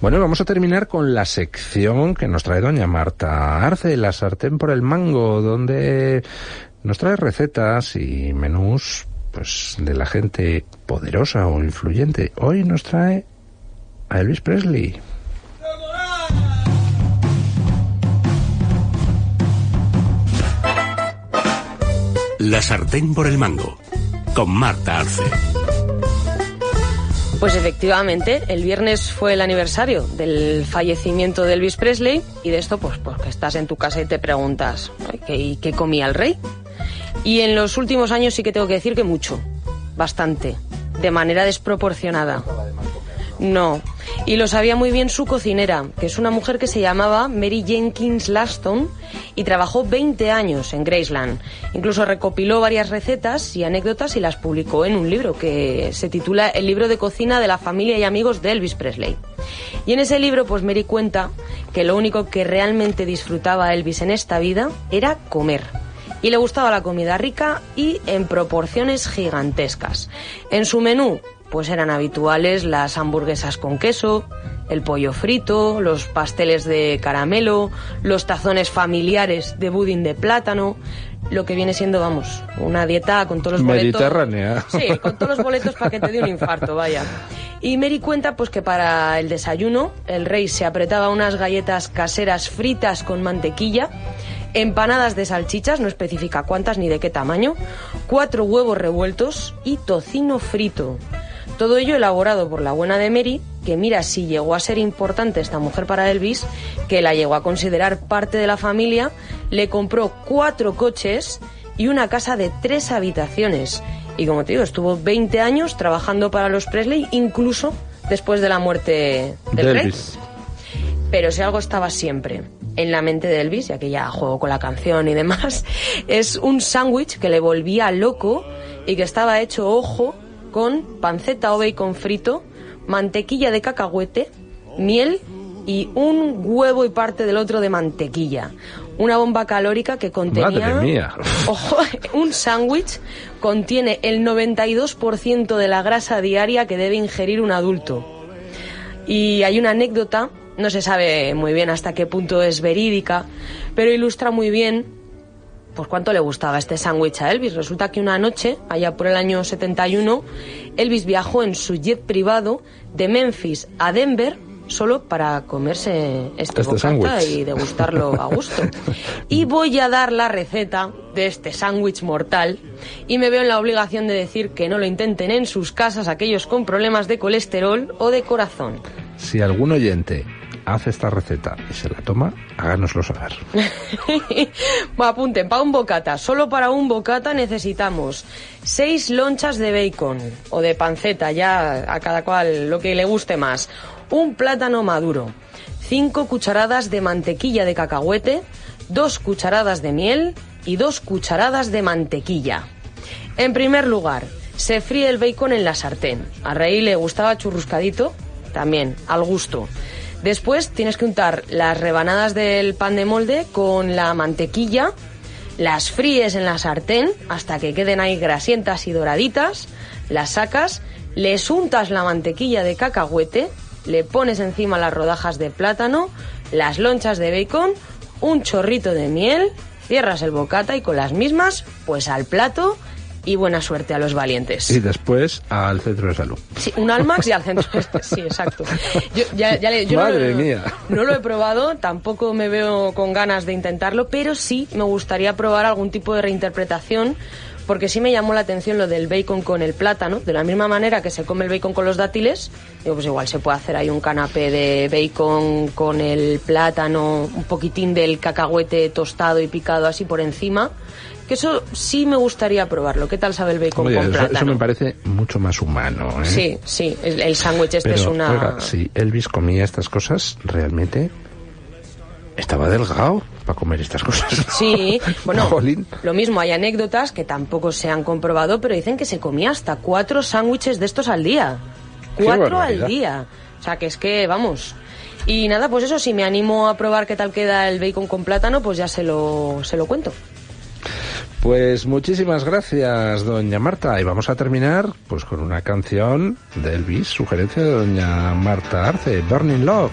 Bueno, vamos a terminar con la sección que nos trae doña Marta Arce, la sartén por el mango, donde nos trae recetas y menús pues de la gente poderosa o influyente. Hoy nos trae a Elvis Presley. La sartén por el mango, con Marta Arce. Pues efectivamente, el viernes fue el aniversario del fallecimiento de Elvis Presley y de esto pues porque estás en tu casa y te preguntas, ¿y qué comía el rey? Y en los últimos años sí que tengo que decir que mucho, bastante, de manera desproporcionada. No. Y lo sabía muy bien su cocinera, que es una mujer que se llamaba Mary Jenkins Laston y trabajó 20 años en Graceland. Incluso recopiló varias recetas y anécdotas y las publicó en un libro que se titula El libro de cocina de la familia y amigos de Elvis Presley. Y en ese libro, pues Mary cuenta que lo único que realmente disfrutaba Elvis en esta vida era comer y le gustaba la comida rica y en proporciones gigantescas. En su menú pues eran habituales las hamburguesas con queso, el pollo frito, los pasteles de caramelo, los tazones familiares de budín de plátano, lo que viene siendo, vamos, una dieta con todos los boletos. Mediterránea. Sí, con todos los boletos para que te dé un infarto, vaya. Y Mary cuenta pues que para el desayuno el rey se apretaba unas galletas caseras fritas con mantequilla, empanadas de salchichas, no especifica cuántas ni de qué tamaño, cuatro huevos revueltos y tocino frito. Todo ello elaborado por la buena de Mary, que mira si llegó a ser importante esta mujer para Elvis, que la llegó a considerar parte de la familia, le compró cuatro coches y una casa de tres habitaciones. Y como te digo, estuvo 20 años trabajando para los Presley, incluso después de la muerte del rey. Pero si algo estaba siempre en la mente de Elvis, ya que ya jugó con la canción y demás, es un sándwich que le volvía loco y que estaba hecho, ojo, con panceta o bacon frito, mantequilla de cacahuete, miel y un huevo y parte del otro de mantequilla. Una bomba calórica que contenía... Ojo, un sándwich contiene el 92% de la grasa diaria que debe ingerir un adulto. Y hay una anécdota, no se sabe muy bien hasta qué punto es verídica, pero ilustra muy bien pues cuánto le gustaba este sándwich a Elvis. Resulta que una noche, allá por el año 71, Elvis viajó en su jet privado de Memphis a Denver solo para comerse este, este y degustarlo a gusto. y voy a dar la receta de este sándwich mortal y me veo en la obligación de decir que no lo intenten en sus casas aquellos con problemas de colesterol o de corazón. Si algún oyente hace esta receta y se la toma, háganoslo saber. apunten, para un bocata. Solo para un bocata necesitamos seis lonchas de bacon o de panceta, ya a cada cual lo que le guste más. Un plátano maduro, cinco cucharadas de mantequilla de cacahuete, dos cucharadas de miel y dos cucharadas de mantequilla. En primer lugar, se fríe el bacon en la sartén. A Rey le gustaba churruscadito, también, al gusto. Después tienes que untar las rebanadas del pan de molde con la mantequilla, las fríes en la sartén hasta que queden ahí grasientas y doraditas, las sacas, les untas la mantequilla de cacahuete, le pones encima las rodajas de plátano, las lonchas de bacon, un chorrito de miel, cierras el bocata y con las mismas, pues al plato y buena suerte a los valientes. Y después al centro de salud. Sí, un Almax y al centro de salud. Sí, exacto. Yo, ya, Madre mía. No lo he probado, tampoco me veo con ganas de intentarlo, pero sí me gustaría probar algún tipo de reinterpretación porque sí me llamó la atención lo del bacon con el plátano, de la misma manera que se come el bacon con los dátiles, digo, pues igual se puede hacer ahí un canapé de bacon con el plátano, un poquitín del cacahuete tostado y picado así por encima, que eso sí me gustaría probarlo. ¿Qué tal sabe el bacon con eso, plátano? Eso me parece mucho más humano. ¿eh? Sí, sí, el, sándwich este es una... Oiga, si Elvis comía estas cosas, realmente estaba delgado para comer estas cosas. Sí, bueno, lo mismo, hay anécdotas que tampoco se han comprobado, pero dicen que se comía hasta cuatro sándwiches de estos al día. Cuatro al día. O sea, que es que, vamos... Y nada, pues eso, si me animo a probar qué tal queda el bacon con plátano, pues ya se lo, se lo cuento. Pues muchísimas gracias, doña Marta. Y vamos a terminar pues con una canción de Elvis, sugerencia de doña Marta Arce, Burning Love.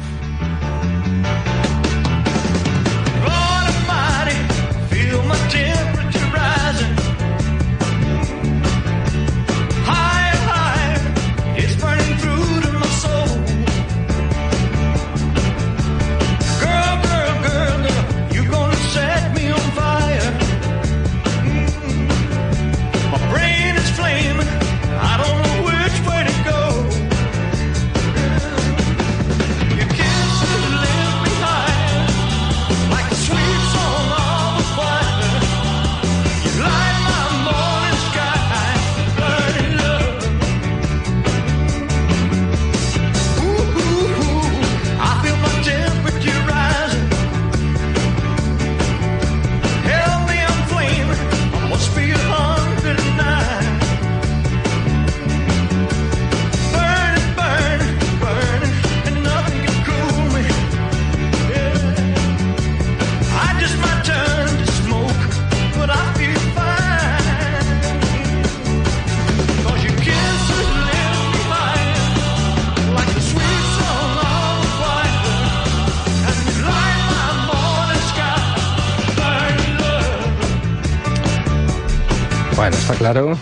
Claro.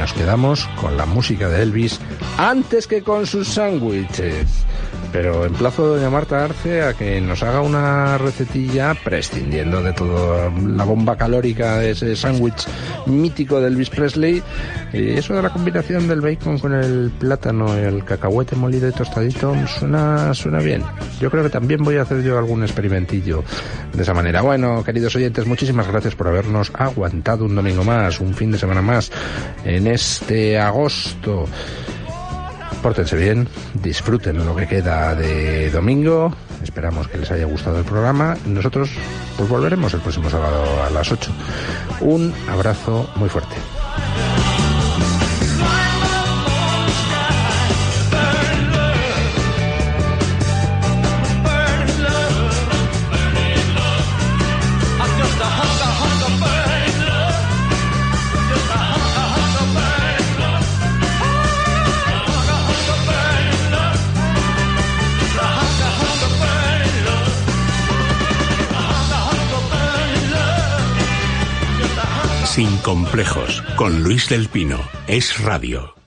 nos quedamos con la música de Elvis antes que con sus sándwiches. Pero emplazo a doña Marta Arce a que nos haga una recetilla prescindiendo de toda la bomba calórica de ese sándwich mítico de Elvis Presley. Y eso de la combinación del bacon con el plátano y el cacahuete molido y tostadito suena, suena bien. Yo creo que también voy a hacer yo algún experimentillo de esa manera. Bueno, queridos oyentes, muchísimas gracias por habernos aguantado un domingo más, un fin de semana más en este agosto. Pórtense bien, disfruten lo que queda de domingo. Esperamos que les haya gustado el programa. Nosotros pues volveremos el próximo sábado a las 8. Un abrazo muy fuerte. Complejos, con Luis del Pino, es radio.